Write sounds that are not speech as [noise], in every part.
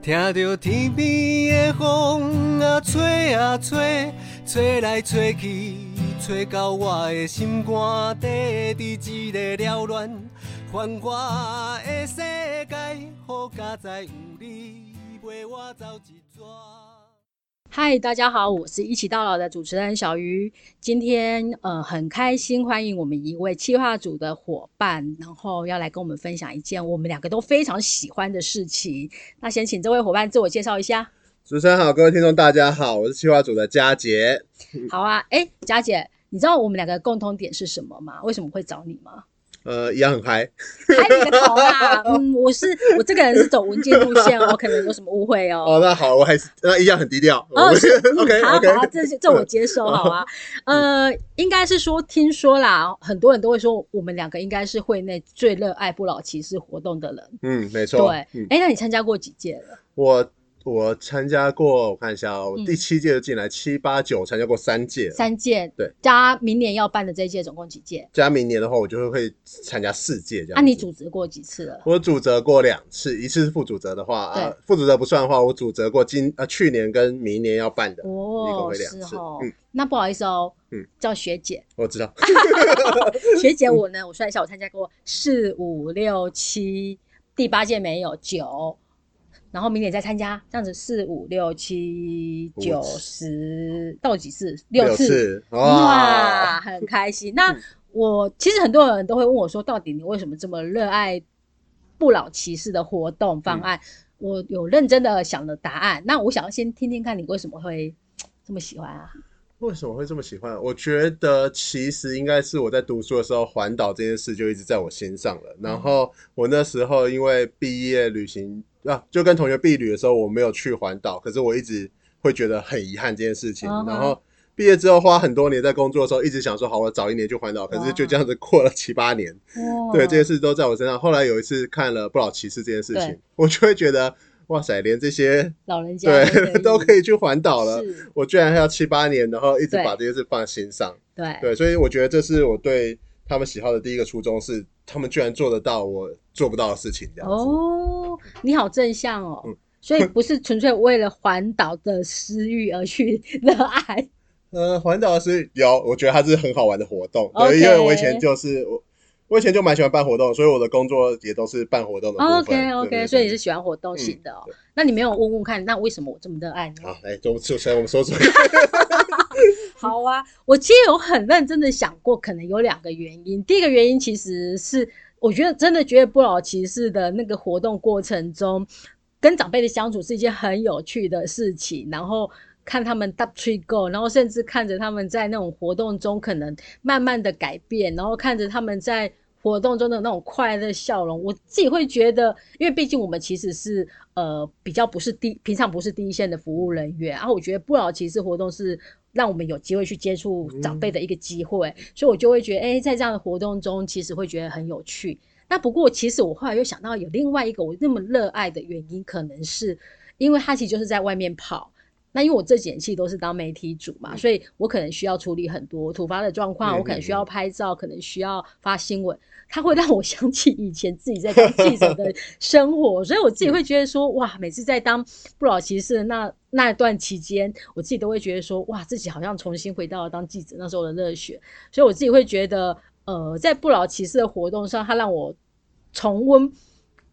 听着天边的风啊吹啊吹，吹来吹去，吹到我的心肝底，伫一个缭乱繁华的世界，好佳哉有你陪我走一转。嗨，大家好，我是一起到老的主持人小鱼。今天呃很开心，欢迎我们一位企划组的伙伴，然后要来跟我们分享一件我们两个都非常喜欢的事情。那先请这位伙伴自我介绍一下。主持人好，各位听众大家好，我是企划组的佳杰。好啊，哎，佳姐，你知道我们两个共同点是什么吗？为什么会找你吗？呃，一样很嗨，嗨你个头啦！[laughs] 嗯，我是我这个人是走文件路线哦，可能有什么误会哦。[laughs] 哦，那好，我还是那一样很低调。哦，[laughs] 是 OK 好好，这这我接受，好啊。呃，应该是说，听说啦，很多人都会说，我们两个应该是会内最热爱不老骑士活动的人。嗯，没错。对，哎，那你参加过几届了？我我参加过，我看一下哦，我第七届就进来，七八九参加过三届，三届。对，加明年要办的这一届总共几届？加明年的话，我就会会参加四届这样。那你主责过几次了？我主责过两次，一次是副主责的话，啊，副主责不算的话，我主责过今呃去年跟明年要办的，一共会两次。嗯，那不好意思哦，嗯，叫学姐，我知道。[laughs] [laughs] 学姐，我呢，我算一下，我参加过四五六七，第八届没有九。然后明年再参加，这样子四五六七九十到几次？六次哇，很开心。那我其实很多人都会问我说，到底你为什么这么热爱不老骑士的活动方案？我有认真的想了答案。那我想要先听听看你为什么会这么喜欢啊？为什么会这么喜欢？我觉得其实应该是我在读书的时候，环岛这件事就一直在我心上了。然后我那时候因为毕业旅行啊，就跟同学毕旅的时候，我没有去环岛，可是我一直会觉得很遗憾这件事情。然后毕业之后花很多年在工作的时候，一直想说好，我早一年去环岛，可是就这样子过了七八年。对，这些事都在我身上。后来有一次看了《不老骑士》这件事情，我就会觉得。哇塞，连这些老人家对都可以去环岛了，我居然还要七八年，然后一直把这些事放在心上。对对，所以我觉得这是我对他们喜好的第一个初衷，是他们居然做得到我做不到的事情。这样哦，你好正向哦，所以不是纯粹为了环岛的私欲而去 [laughs] 热爱。呃，环岛是有，我觉得它是很好玩的活动，对，因为我以前就是我。我以前就蛮喜欢办活动，所以我的工作也都是办活动的。OK OK，所以你是喜欢活动型的哦。那你没有问问看，那为什么我这么热爱呢？好，来，就首先我们说说。[laughs] 好啊，我其实有很认真的想过，可能有两个原因。第一个原因其实是，我觉得真的觉得不老骑士的那个活动过程中，跟长辈的相处是一件很有趣的事情，然后。看他们 double tree go，然后甚至看着他们在那种活动中可能慢慢的改变，然后看着他们在活动中的那种快乐笑容，我自己会觉得，因为毕竟我们其实是呃比较不是第平常不是第一线的服务人员，然后我觉得不老骑士活动是让我们有机会去接触长辈的一个机会，所以我就会觉得，哎，在这样的活动中，其实会觉得很有趣。那不过其实我后来又想到有另外一个我那么热爱的原因，可能是因为他其实就是在外面跑。那因为我这几年其实都是当媒体主嘛，所以我可能需要处理很多突发的状况，我可能需要拍照，可能需要发新闻，它会让我 [laughs] 想起以前自己在当记者的生活，所以我自己会觉得说，哇，每次在当不老骑士那那段期间，我自己都会觉得说，哇，自己好像重新回到了当记者那时候的热血，所以我自己会觉得，呃，在不老骑士的活动上，它让我重温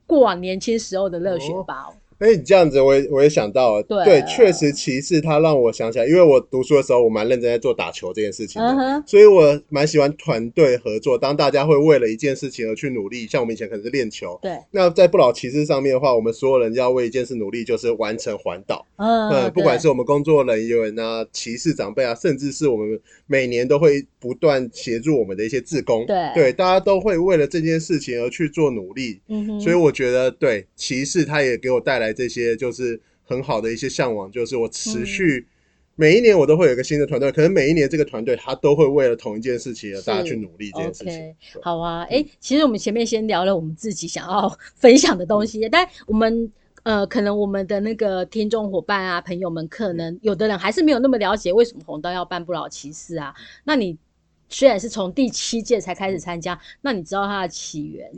过往年轻时候的热血吧。哎，你这样子，我也我也想到了，对，确实骑士他让我想起来，因为我读书的时候，我蛮认真在做打球这件事情的，所以我蛮喜欢团队合作。当大家会为了一件事情而去努力，像我们以前可能是练球，对。那在不老骑士上面的话，我们所有人要为一件事努力，就是完成环岛。嗯，不管是我们工作人员啊、骑士长辈啊，甚至是我们每年都会不断协助我们的一些志工，对，对，大家都会为了这件事情而去做努力。嗯哼，所以我觉得，对骑士他也给我带来。这些就是很好的一些向往，就是我持续每一年我都会有一个新的团队，可能每一年这个团队他都会为了同一件事情而大家去努力这件事情。好啊，哎，其实我们前面先聊了我们自己想要 [laughs] 分享的东西，但我们呃，可能我们的那个听众伙伴啊、朋友们，可能有的人还是没有那么了解为什么红道要办不老骑士啊。那你虽然是从第七届才开始参加，那你知道它的起源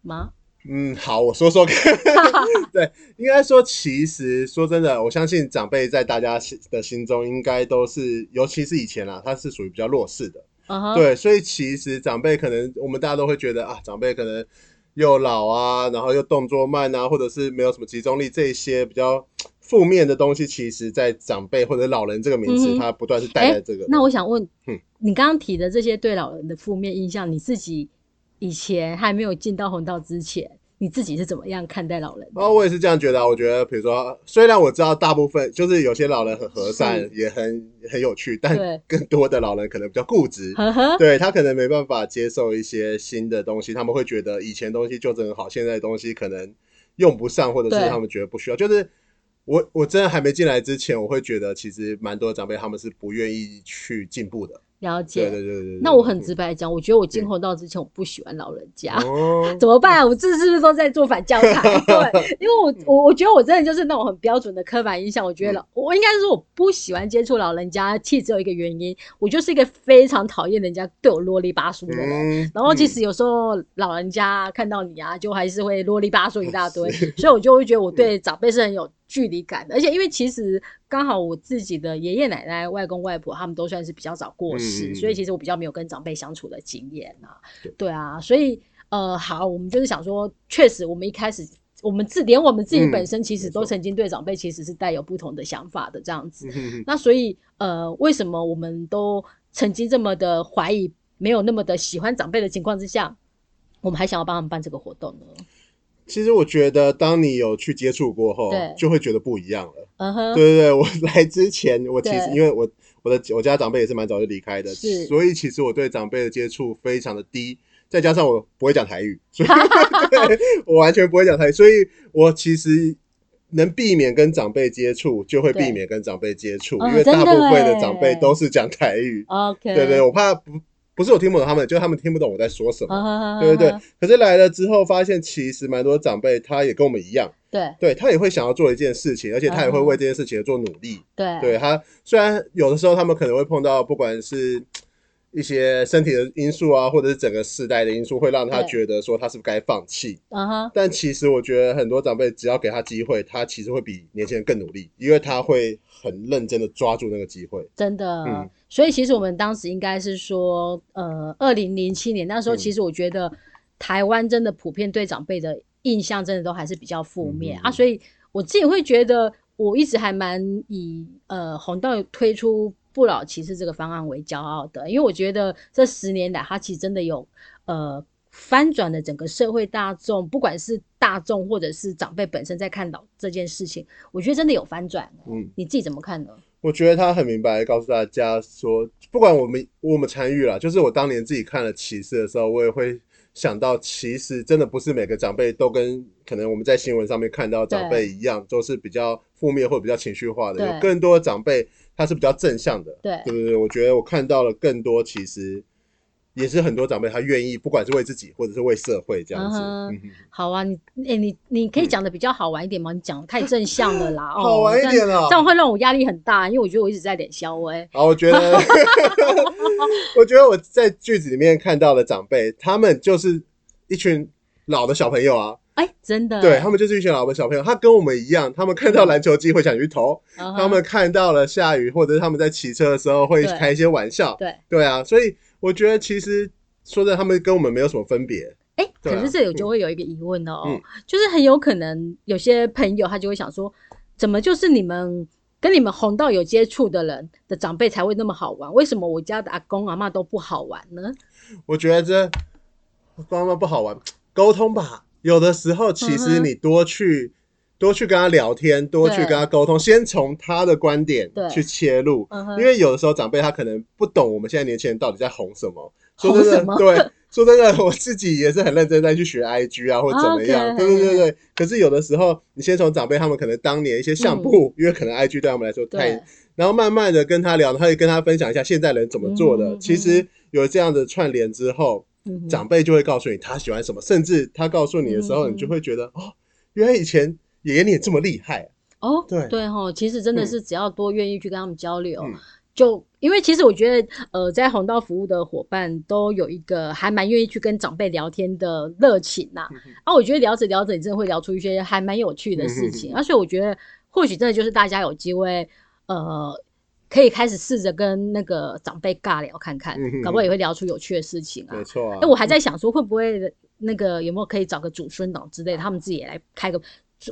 吗？嗯，好，我说说看。[laughs] 对，应该说，其实说真的，我相信长辈在大家心的心中，应该都是，尤其是以前啦，他是属于比较弱势的。嗯哼，对，所以其实长辈可能我们大家都会觉得啊，长辈可能又老啊，然后又动作慢啊，或者是没有什么集中力，这一些比较负面的东西，其实，在长辈或者老人这个名词，嗯它不断是带在这个。那我想问，嗯你刚刚提的这些对老人的负面印象，你自己以前还没有进到红道之前，你自己是怎么样看待老人的？然后我也是这样觉得啊，我觉得，比如说，虽然我知道大部分就是有些老人很和善，也很很有趣，但更多的老人可能比较固执，对他可能没办法接受一些新的东西，他们会觉得以前东西就很好，现在的东西可能用不上，或者是他们觉得不需要。就是我我真的还没进来之前，我会觉得其实蛮多长辈他们是不愿意去进步的。了解。对对对。那我很嗯直白讲，我觉得我进红道之前，我不喜欢老人家。哦，[laughs] 怎么办啊？我这是不是都在做反教材？[laughs] 对，因为我我我觉得我真的就是那种很标准的刻板印象。我觉得老，我应该是说我不喜欢接触老人家，其实只有一个原因，我就是一个非常讨厌人家对我啰里吧嗦的人。嗯然后其实有时候老人家看到你啊，就还是会啰里吧嗦一大堆，[laughs] 所以我就会觉得我对长辈是很有距离感。而且因为其实刚好我自己的爷爷奶奶、外公外婆他们都算是比较早过世，嗯所以其实我比较没有跟长辈相处的经验啊对。对啊，所以呃，好，我们就是想说，确实我们一开始。我们自连我们自己嗯本身其实都曾经对长辈其实是带有不同的想法的这样子，那所以呃，为什么我们都曾经这么的怀疑，没有那么的喜欢长辈的情况之下，我们还想要帮他们办这个活动呢？其实我觉得，当你有去接触过后，就会觉得不一样了。嗯哼，对对对，我 [laughs] 来之前，我其实因为我我的我家长辈也是蛮早就离开的，所以其实我对长辈的接触非常的低，再加上我不会讲台语，所以 [laughs] 对我完全不会讲台语，所以我其实能避免跟长辈接触，就会避免跟长辈接触，哦因为大部分的耶。长辈都是讲台语。OK，对对，我怕不不是我听不懂他们，就是他们听不懂我在说什么。啊对对对，可是来了之后，发现其实蛮多长辈他也跟我们一样，对。对他也会想要做一件事情，而且他也会嗯为这件事情而做努力。对。对他，虽然有的时候他们可能会碰到不管是一些身体的因素啊，或者是整个世代的因素，会让他觉得说他是不是该放弃。嗯哼，但其实我觉得很多长辈只要给他机会，他其实会比年轻人更努力，因为他会很认真的抓住那个机会。真的。嗯所以其实我们当时应该是说，呃，二零零七年那时候，嗯其实我觉得台湾真的普遍对长辈的印象真的都还是比较负面、啊，所以我自己会觉得，我一直还蛮以呃红道推出不老骑士这个方案为骄傲的，因为我觉得这十年来，它其实真的有呃翻转了整个社会大众，不管是大众或者是长辈本身在看到这件事情，我觉得真的有翻转。嗯，你自己怎么看呢？我觉得他很明白告诉大家说，不管我们我们参与了，就是我当年自己看了骑士的时候，我也会想到，其实真的不是每个长辈都跟可能我们在新闻上面看到长辈一样，都是比较负面或比较情绪化的，有更多的长辈他是比较正向的。对对对对，我觉得我看到了更多，其实也是很多长辈他愿意，不管是为自己或者是为社会这样子。好啊，你哎、你你可以讲的比较好玩一点吗？你讲得太正向了啦，哦，[laughs] 好玩一点这样哦这样会让我压力很大，因为我觉得我一直在脸消微。好，我觉得，[laughs] 我觉得我在句子里面看到的长辈，他们就是一群老的小朋友啊，哎、真的，对他们就是一群老的小朋友，他跟我们一样，他们看到篮球机会想去投，他们看到了下雨或者是他们在骑车的时候会对。开一些玩笑，对，对啊，所以我觉得其实说真的，他们跟我们没有什么分别，哎、可是这里就会有一个疑问哦，嗯就是很有可能有些朋友他就会想说，怎么就是你们跟你们红到有接触的人的长辈才会那么好玩？为什么我家的阿公阿妈都不好玩呢？我觉得这光妈不好玩，沟通吧。有的时候，其实你多去、多去跟他聊天，多去跟他沟通，先从他的观点对去切入。因为有的时候长辈他可能不懂我们现在年轻人到底在红什么。[laughs] 说真的，对，说真的，我自己也是很认真在去学 IG 啊，或者怎么样。对对对对。可是有的时候，你先从长辈他们可能当年一些相簿，因为可能 IG 对他们来说太，然后慢慢的跟他聊，他会跟他分享一下现在人怎么做的。嗯其实有这样的串联之后，长辈就会告诉你他喜欢什么，甚至他告诉你的时候，嗯你就会觉得哦，原来以前爷爷你也这么厉害。哦，对对吼，其实真的是只要多愿意去跟他们交流，就因为其实我觉得，呃，在红道服务的伙伴都有一个还蛮愿意去跟长辈聊天的热情呐、啊。我觉得聊着聊着，你真的会聊出一些还蛮有趣的事情。而且我觉得，或许真的就是大家有机会，呃，可以开始试着跟那个长辈尬聊看看，搞不好也会聊出有趣的事情啊没。错啊哎、。我还在想说，会不会那个有没有可以找个祖孙党之类，他们自己也来开个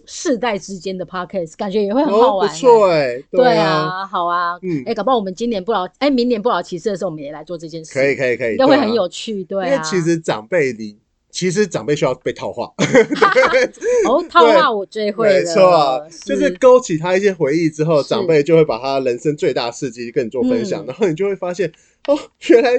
世代之间的 podcast，感觉也会很好哦，玩、不错哎，对啊，啊，好啊，嗯。哎、搞不好我们今年不老，哎、明年不老骑士的时候，我们也来做这件事，可以可以可以，应该会很有趣，对啊。因为其实长辈你。其实长辈需要被套话，[laughs] 哦，套话我最会没了，错啊，就是勾起他一些回忆之后，是。长辈就会把他人生最大的事迹跟你做分享，嗯。然后你就会发现，哦，原来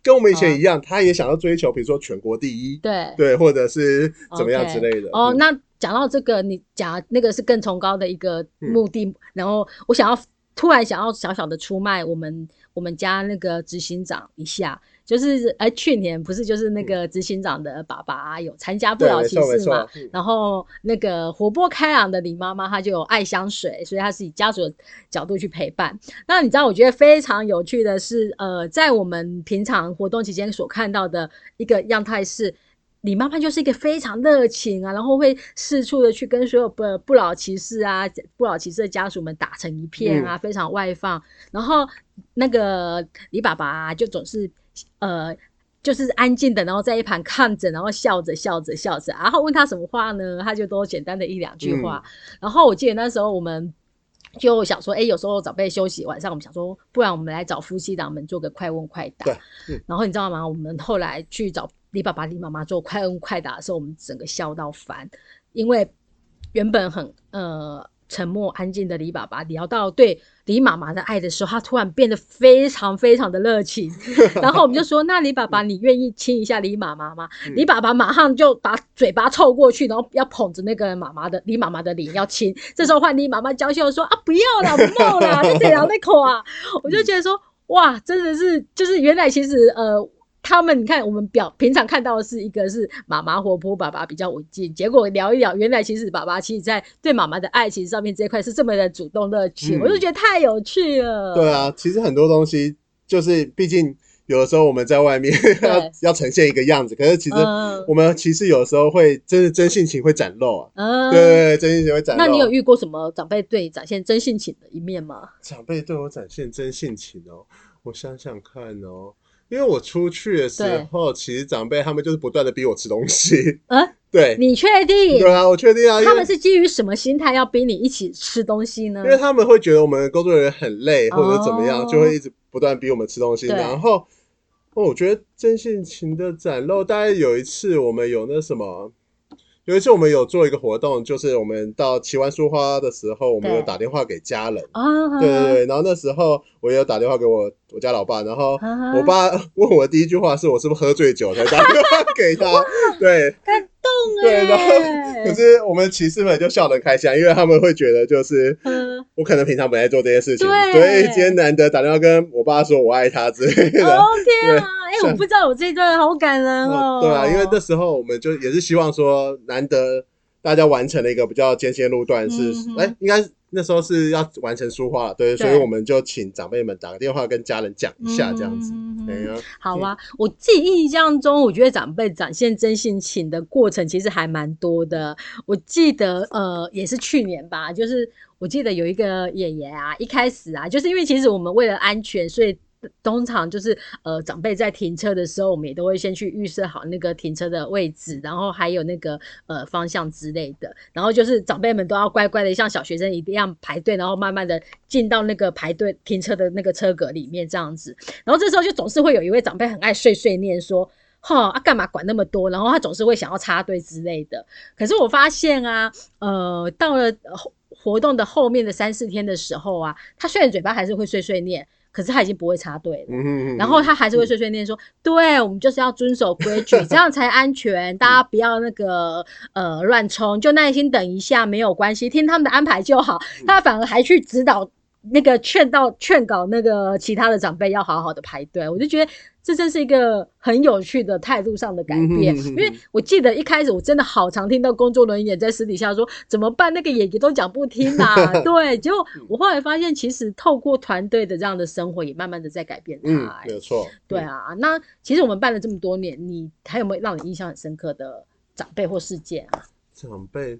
跟我们以前一样，他也想要追求，比如说全国第一，对。对，或者是怎么样之类的。哦，嗯。那讲到这个，你讲那个是更崇高的一个目的，然后我想要突然想要小小的出卖我们我们家那个执行长一下，就是哎去年不是就是那个执行长的爸爸有参加不对，老骑士嘛，，嗯然后那个活泼开朗的李妈妈，她就有爱香水，所以她是以家属的角度去陪伴。那你知道，我觉得非常有趣的是，呃，在我们平常活动期间所看到的一个样态是。李妈妈就是一个非常热情啊，然后会四处的去跟所有不不老骑士啊、不老骑士的家属们打成一片啊，非常外放。然后那个李爸爸、啊、就总是呃就是安静的，然后在一旁看着，然后笑着笑着笑着，然后问他什么话呢？他就都简单的一两句话。然后我记得那时候我们就想说，哎，有时候长辈休息晚上，我们想说，不然我们来找夫妻档们做个快问快答。对嗯然后你知道吗？我们后来去找李爸爸、李妈妈做快问快答的时候，我们整个笑到翻，因为原本很呃沉默安静的李爸爸聊到对李妈妈的爱的时候，他突然变得非常非常的热情。[laughs] 然后我们就说：“那李爸爸，你愿意亲一下李妈妈吗？”嗯李爸爸马上就把嘴巴凑过去，然后要捧着那个妈妈的李妈妈的脸要亲。这时候换李妈妈娇羞地说：“啊，不要啦，不要啦，在这里那口啊！”我就觉得说，哇，真的是，就是原来其实呃。他们你看，我们表平常看到的是一个是妈妈活泼，爸爸比较文静。结果聊一聊，原来其实爸爸其实在对妈妈的爱情上面这一块是这么的主动热情，嗯我就觉得太有趣了。对啊，其实很多东西就是，毕竟有的时候我们在外面 [laughs] 要要呈现一个样子，可是其实嗯我们其实有的时候会真的真性情会展露啊，嗯，对对对，真性情会展露。那你有遇过什么长辈对你展现真性情的一面吗？长辈对我展现真性情哦？我想想看哦，因为我出去的时候，其实长辈他们就是不断的逼我吃东西。嗯 [laughs] [laughs] 对，你确定？对啊，我确定啊，他们是基于什么心态要逼你一起吃东西呢因？为他们会觉得我们工作人员很累，或者怎么样，哦就会一直不断逼我们吃东西。然后，哦，我觉得真性情的展露，大概有一次我们有那什么。有一次我们有做一个活动，就是我们到奇湾书花的时候，我们有打电话给家人，啊，对对对，然后那时候我也有打电话给我我家老爸，然后啊我爸问我第一句话是我是不是喝醉酒才打电话给他，对。感动对，然后哎，[laughs] 可是我们骑士们就笑得很开心啊，因为他们会觉得就是嗯。我可能平常没在做这些事情，所以今天难得打电话跟我爸说我爱他之类的。哦天啊！哎，对我不知道我这一段好感人 [laughs] 哦。对啊，因为那时候我们就也是希望说，难得大家完成了一个比较艰辛的路段，是哎、应该那时候是要完成书画了，对，所以我们就请长辈们打个电话跟家人讲一下，这样子。嗯哎呀，好啊，我自己印象中，我觉得长辈展现真性情的过程其实还蛮多的。我记得，呃，也是去年吧，就是我记得有一个爷爷啊，一开始啊，就是因为其实我们为了安全，所以。通常就是呃，长辈在停车的时候，我们也都会先去预设好那个停车的位置，然后还有那个呃方向之类的。然后就是长辈们都要乖乖的像小学生一样排队，然后慢慢的进到那个排队停车的那个车格里面这样子。然后这时候就总是会有一位长辈很爱碎碎念说。哈啊，干嘛管那么多？然后他总是会想要插队之类的。可是我发现啊，呃，到了活动的后面的三四天的时候啊，他虽然嘴巴还是会碎碎念，可是他已经不会插队了。然后他还是会碎碎念说：“对我们就是要遵守规矩，[laughs] 这样才安全。大家不要那个呃乱冲，就耐心等一下，没有关系，听他们的安排就好。”他反而还去指导那个劝到劝告那个其他的长辈要好好的排队，我就觉得这真是一个很有趣的态度上的改变。嗯哼哼哼因为我记得一开始我真的好常听到工作人员在私底下说怎么办，那个爷爷都讲不听啊。[laughs] 对，结果我后来发现，其实透过团队的这样的生活，也慢慢的在改变他、嗯，哎没有错。对啊，那其实我们办了这么多年，你还有没有让你印象很深刻的长辈或事件啊？长辈，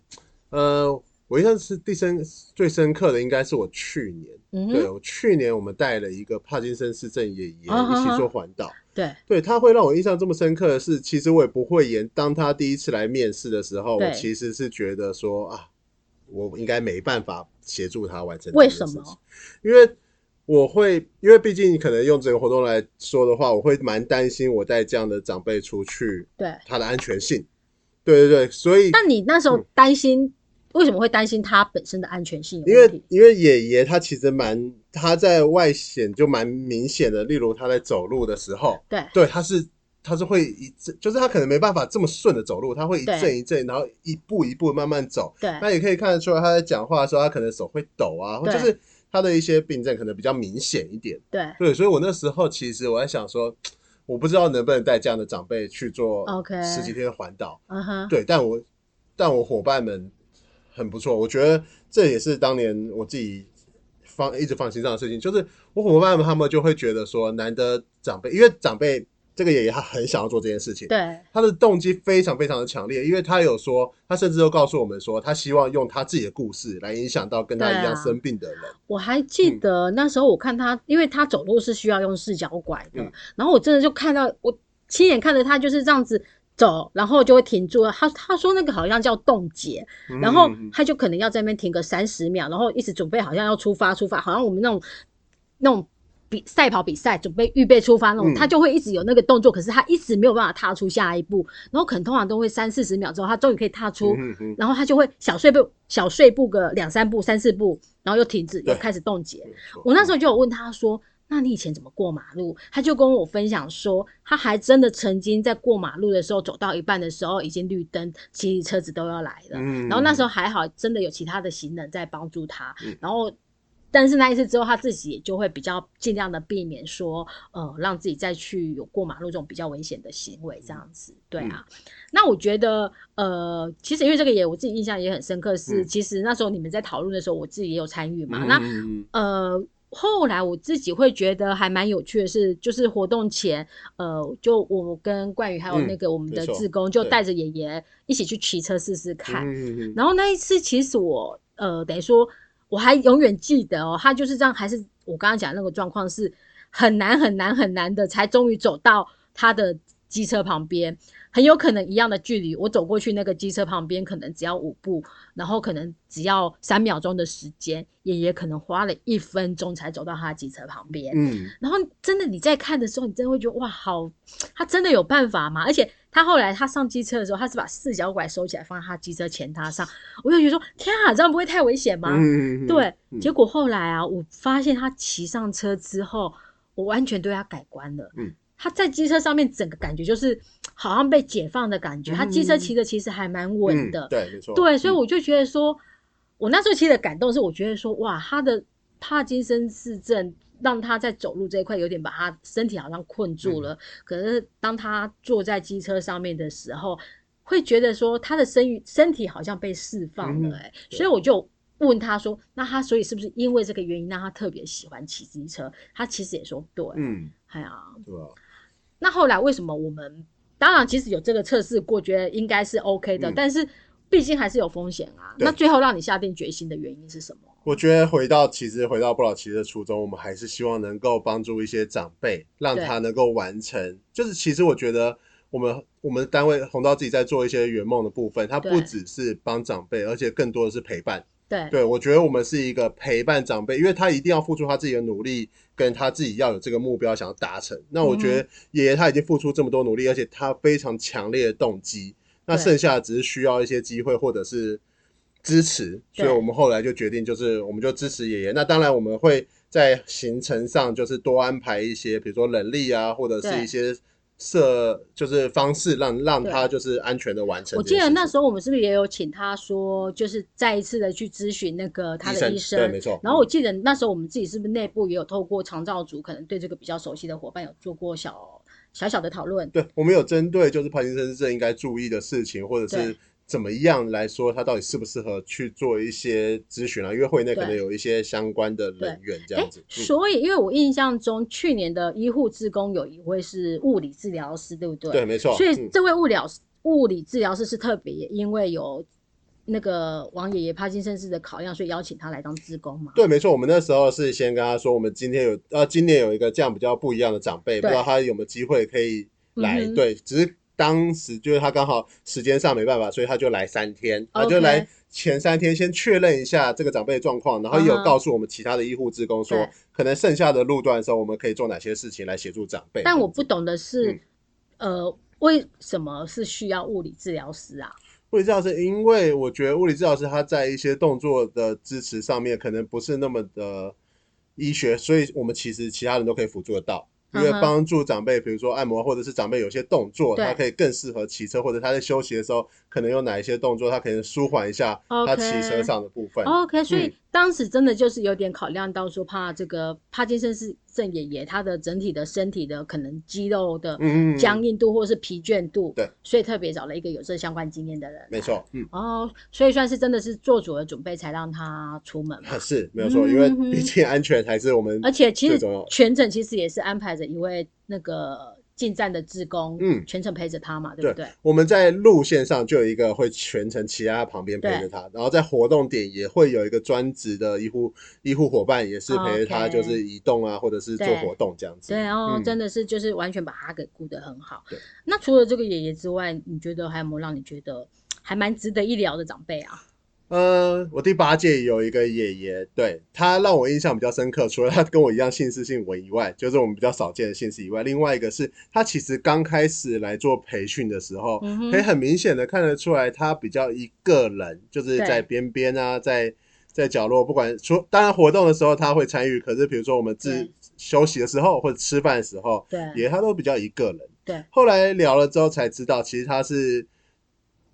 呃，我印象是第深最深刻的应该是我去年，嗯哼，对我去年我们带了一个帕金森氏症爷爷啊哈哈一起做环岛。对对他会让我印象这么深刻的是，其实我也不会演。当他第一次来面试的时候，我其实是觉得说啊，我应该没办法协助他完成为什么？因为我会，因为毕竟可能用这个活动来说的话，我会蛮担心我带这样的长辈出去，对。他的安全性。对对对，所以那你那时候嗯担心，为什么会担心他本身的安全性因？为因为爷爷他其实蛮他在外显就蛮明显的，例如他在走路的时候，对对，他是他是会一阵，就是他可能没办法这么顺的走路，他会一阵一阵，然后一步一步慢慢走。对那也可以看得出来，他在讲话的时候，他可能手会抖啊，或对就是他的一些病症可能比较明显一点。对对，所以我那时候其实我在想说，我不知道能不能带这样的长辈去做 OK 十几天的环岛。嗯哼，对，但我但我伙伴们很不错，我觉得这也是当年我自己放一直放心上的事情，就是我伙伴们他们就会觉得说，难得长辈，因为长辈这个爷爷他很想要做这件事情，对他的动机非常非常的强烈，因为他有说，他甚至都告诉我们说，他希望用他自己的故事来影响到跟他一样生病的人。我还记嗯得那时候我看他，因为他走路是需要用四脚拐的，嗯然后我真的就看到我亲眼看着他就是这样子走，然后就会停住了。他他说那个好像叫冻结，然后嗯他就可能要在那边停个三十秒，然后一直准备好像要出发出发，好像我们那种那种比赛跑比赛准备预备出发那种，嗯。他就会一直有那个动作，可是他一直没有办法踏出下一步，然后可能通常都会三四十秒之后，他终于可以踏出，然后他就会小碎步小碎步个两三步三四步，然后又停止，又开始冻结。我那时候就有问他说：“那你以前怎么过马路？”他就跟我分享说，他还真的曾经在过马路的时候，走到一半的时候已经绿灯，其实车子都要来了。嗯然后那时候还好，真的有其他的行人在帮助他。嗯然后，但是那一次之后，他自己也就会比较尽量的避免说，呃，让自己再去有过马路这种比较危险的行为，这样子。对啊，嗯那我觉得，呃，其实因为这个也我自己印象也很深刻是，嗯其实那时候你们在讨论的时候，我自己也有参与嘛。嗯那呃，后来我自己会觉得还蛮有趣的是，就是活动前，呃，就我跟冠宇还有嗯那个我们的志工，就对带着爷爷一起去骑车试试看。然后那一次，其实我呃，等于说我还永远记得哦，他就是这样，还是我刚刚讲那个状况是很难很难很难的，才终于走到他的机车旁边。很有可能一样的距离，我走过去那个机车旁边，可能只要五步，然后可能只要三秒钟的时间，爷爷可能花了一分钟才走到他的机车旁边。嗯然后真的你在看的时候，你真的会觉得哇，好，他真的有办法吗？而且他后来他上机车的时候，他是把四脚拐收起来放在他机车前踏上，我就觉得说天啊，这样不会太危险吗？嗯，对，嗯结果后来啊，我发现他骑上车之后，我完全对他改观了。嗯，他在机车上面整个感觉就是好像被解放的感觉，他机车骑的其实还蛮稳的。嗯对，没错，对，所以嗯我就觉得说，我那时候其实的感动是，我觉得说，哇，他的帕金森氏症让他在走路这一块有点把他身体好像困住嗯了。可是当他坐在机车上面的时候，会觉得说他的身身体好像被释放了、嗯欸，对所以我就。问他说：“那他所以是不是因为这个原因让他特别喜欢骑机车？”他其实也说：“对，嗯，哎呀，对吧？那后来为什么我们当然其实有这个测试过，觉得应该是 OK 的，嗯但是毕竟还是有风险啊。那最后让你下定决心的原因是什么？我觉得回到其实回到布老奇的初衷，我们还是希望能够帮助一些长辈，让他能够完成。就是其实我觉得我们我们单位红道自己在做一些圆梦的部分，它不只是帮长辈，而且更多的是陪伴。对对我觉得我们是一个陪伴长辈，因为他一定要付出他自己的努力，跟他自己要有这个目标想要达成。那我觉得爷爷他已经付出这么多努力，而且他非常强烈的动机，那剩下的只是需要一些机会或者是支持，所以我们后来就决定，就是我们就支持爷爷。那当然我们会在行程上就是多安排一些，比如说人力啊，或者是一些设就是方式让让他就是安全的完成我。记得那时候我们是不是也有请他说，就是再一次的去咨询那个他的医医生对没错然后我记得那时候我们自己是不是内部也有透过长照组，可能对这个比较熟悉的伙伴有做过小小小的讨论。对，我们有针对就是帕金森症应该注意的事情，或者是对怎么样来说，他到底适不适合去做一些咨询啊？因为会内可能有一些相关的人员这样子。嗯所以因为我印象中去年的医护志工有一位是物理治疗师，对不对？对，没错。所以嗯这位物疗物理治疗师是特别因为有那个王爷爷帕金森氏的考量，所以邀请他来当志工嘛。对，没错。我们那时候是先跟他说，我们今天有呃，今年有一个这样比较不一样的长辈，不知道他有没有机会可以来。嗯对，只是当时就是他刚好时间上没办法，所以他就来三天，他就来前三天先确认一下这个长辈的状况，然后也有告诉我们其他的医护职工说对，可能剩下的路段的时候，我们可以做哪些事情来协助长辈。但我不懂的是，嗯呃，为什么是需要物理治疗师啊？物理治疗师，因为我觉得物理治疗师他在一些动作的支持上面可能不是那么的医学，所以我们其实其他人都可以辅助得到。因为帮助长辈，比如说按摩，或者是长辈有些动作，他可以更适合骑车，或者他在休息的时候，可能有哪一些动作，他可能舒缓一下他骑车上的部分。OK，所以嗯。当时真的就是有点考量到说，怕这个帕金森氏症爷爷他的整体的身体的可能肌肉的僵硬度或是疲倦度，对，所以特别找了一个有这相关经验的人。没错，嗯，哦，所以算是真的是做足了准备才让他出门嘛。是没有错，因为嗯毕竟安全还是我们而且其实全程其实也是安排着一位那个进站的志工，嗯全程陪着他嘛，对不对？我们在路线上就有一个会全程骑在他旁边陪着他，然后在活动点也会有一个专职的医护医护伙伴，也是陪着他就是移动啊，或者是做活动这样子。对哦，嗯真的是就是完全把他给顾得很好。那除了这个爷爷之外，你觉得还有没有让你觉得还蛮值得一聊的长辈啊？呃，我第八届有一个爷爷，对他让我印象比较深刻，除了他跟我一样姓氏姓文以外，就是我们比较少见的姓氏以外，另外一个是他其实刚开始来做培训的时候，嗯可以很明显的看得出来，他比较一个人，就是在边边啊，在在角落，不管除当然活动的时候他会参与，可是比如说我们自休息的时候或者吃饭的时候，对。也他都比较一个人。对。后来聊了之后才知道，其实他是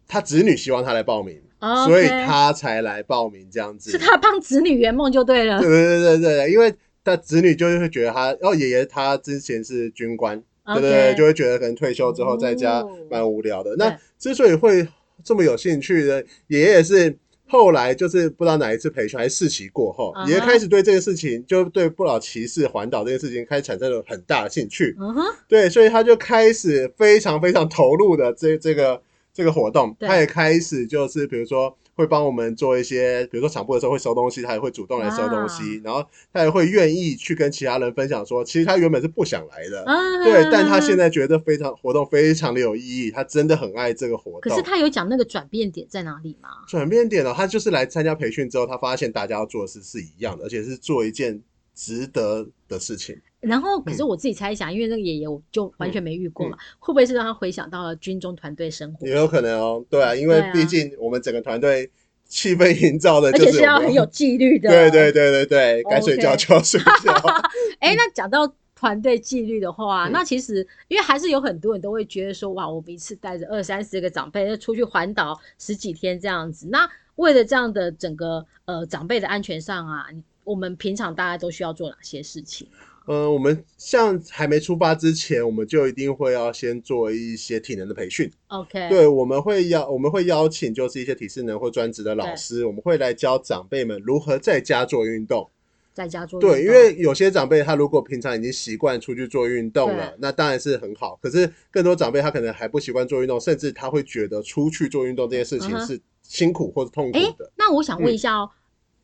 他侄女希望他来报名。哦所以他才来报名这样子。是他帮子女圆梦就对了 [laughs] 对。对对对对，因为他子女就是会觉得他，哦，爷爷他之前是军官，对对对，就会觉得可能退休之后在家哦蛮无聊的。对那之所以会这么有兴趣的，爷爷是后来就是不知道哪一次培训还是试骑过后爷爷开始对这个事情，就对不老骑士环岛这件事情开始产生了很大的兴趣。嗯哼，对，所以他就开始非常非常投入的这这个这个活动，他也开始就是比如说会帮我们做一些，比如说场部的时候会收东西，他也会主动来收东西，然后他也会愿意去跟其他人分享说，其实他原本是不想来的，啊对，但他现在觉得非常活动非常的有意义，他真的很爱这个活动。可是他有讲那个转变点在哪里吗？转变点了，他就是来参加培训之后，他发现大家要做的事是一样的，而且是做一件值得的事情。然后，嗯可是我自己猜想，因为那个爷爷我就完全没遇过嘛，会不会是让他回想到了军中团队生活，也有可能哦，对啊，因为毕竟我们整个团队气氛营造的而且就是要很有纪律的。[laughs] 对对对对对，该睡觉就要睡觉。[laughs] [laughs] 哎，那讲到团队纪律的话，嗯那其实因为还是有很多人都会觉得说，哇，我们一次带着二三十个长辈出去环岛十几天这样子，那为了这样的整个呃长辈的安全上啊，我们平常大家都需要做哪些事情？嗯，我们像还没出发之前，我们就一定会要先做一些体能的培训。OK，对，我们会邀我们会邀请就是一些体适能或专职的老师，我们会来教长辈们如何在家做运动。在家做对，因为有些长辈他如果平常已经习惯出去做运动了，那当然是很好。可是更多长辈他可能还不习惯做运动，甚至他会觉得出去做运动这件事情是辛苦或者痛苦哎的。，那我想问一下哦，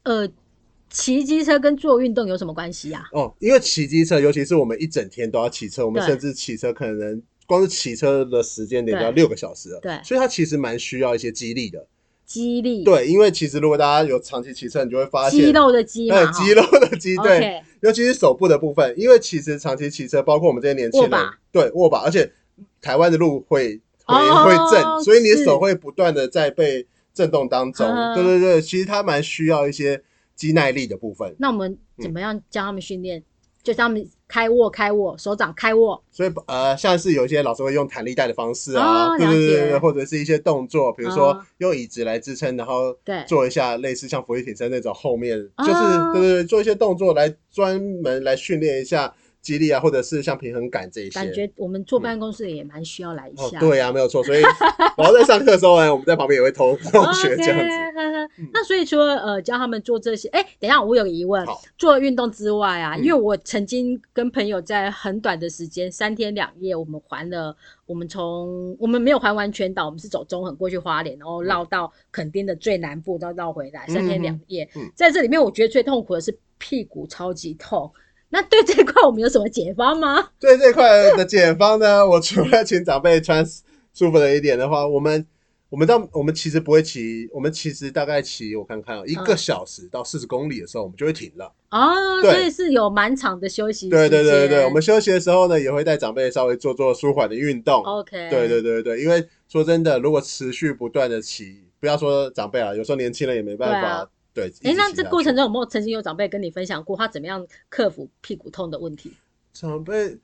呃，骑机车跟做运动有什么关系啊？哦，因为骑机车，尤其是我们一整天都要骑车，我们甚至骑车可能光是骑车的时间点就要六个小时了。对。所以它其实蛮需要一些肌力的。肌力，，对，因为其实如果大家有长期骑车，你就会发现肌肉的肌嘛，哎，哈。肌肉的肌，[laughs] 对。尤其是手部的部分，因为其实长期骑车，包括我们这些年轻人对握把，而且台湾的路会会、哦会震，所以你的手会不断的在被震动当中。嗯。对对对，其实它蛮需要一些肌耐力的部分。那我们怎么样教他们训练？就他们开握开握，手掌开握，所以呃，像是有一些老师会用弹力带的方式啊，哦对对对或者是一些动作，比如说哦。用椅子来支撑，然后对做一下类似像俯卧挺身那种后面，哦。就是对对对，做一些动作来专门来训练一下肌力啊，或者是像平衡感这一些。感觉我们坐办公室也蛮需要来一下。，哦对呀、没有错。所以，然后在上课的时候呢，我们在旁边也会偷偷学这样子。那所以除了，呃，教他们做这些，哎、等一下，我有个疑问好，做运动之外啊，嗯因为我曾经跟朋友在很短的时间，三天两夜，我们环了，我们从我们没有环完全岛，我们是走中横过去花莲，然后绕到垦丁的最南部，再绕回来，三天两夜。嗯嗯在这里面，我觉得最痛苦的是屁股超级痛。那对这一块我们有什么解方吗？[laughs] 对这块的解方呢，我除了请长辈穿舒服的一点的话，我们我们到我们其实不会骑，我们其实大概骑我看看、哦，一个小时到四十公里的时候，我们就会停了。哦，所以是有蛮长的休息对。对对对对，我们休息的时候呢，也会带长辈稍微做做舒缓的运动。OK。对对对对，因为说真的，如果持续不断的骑，不要说长辈啊，有时候年轻人也没办法。对哎，那这过程中，有没有曾经有长辈跟你分享过他怎么样克服屁股痛的问题？长辈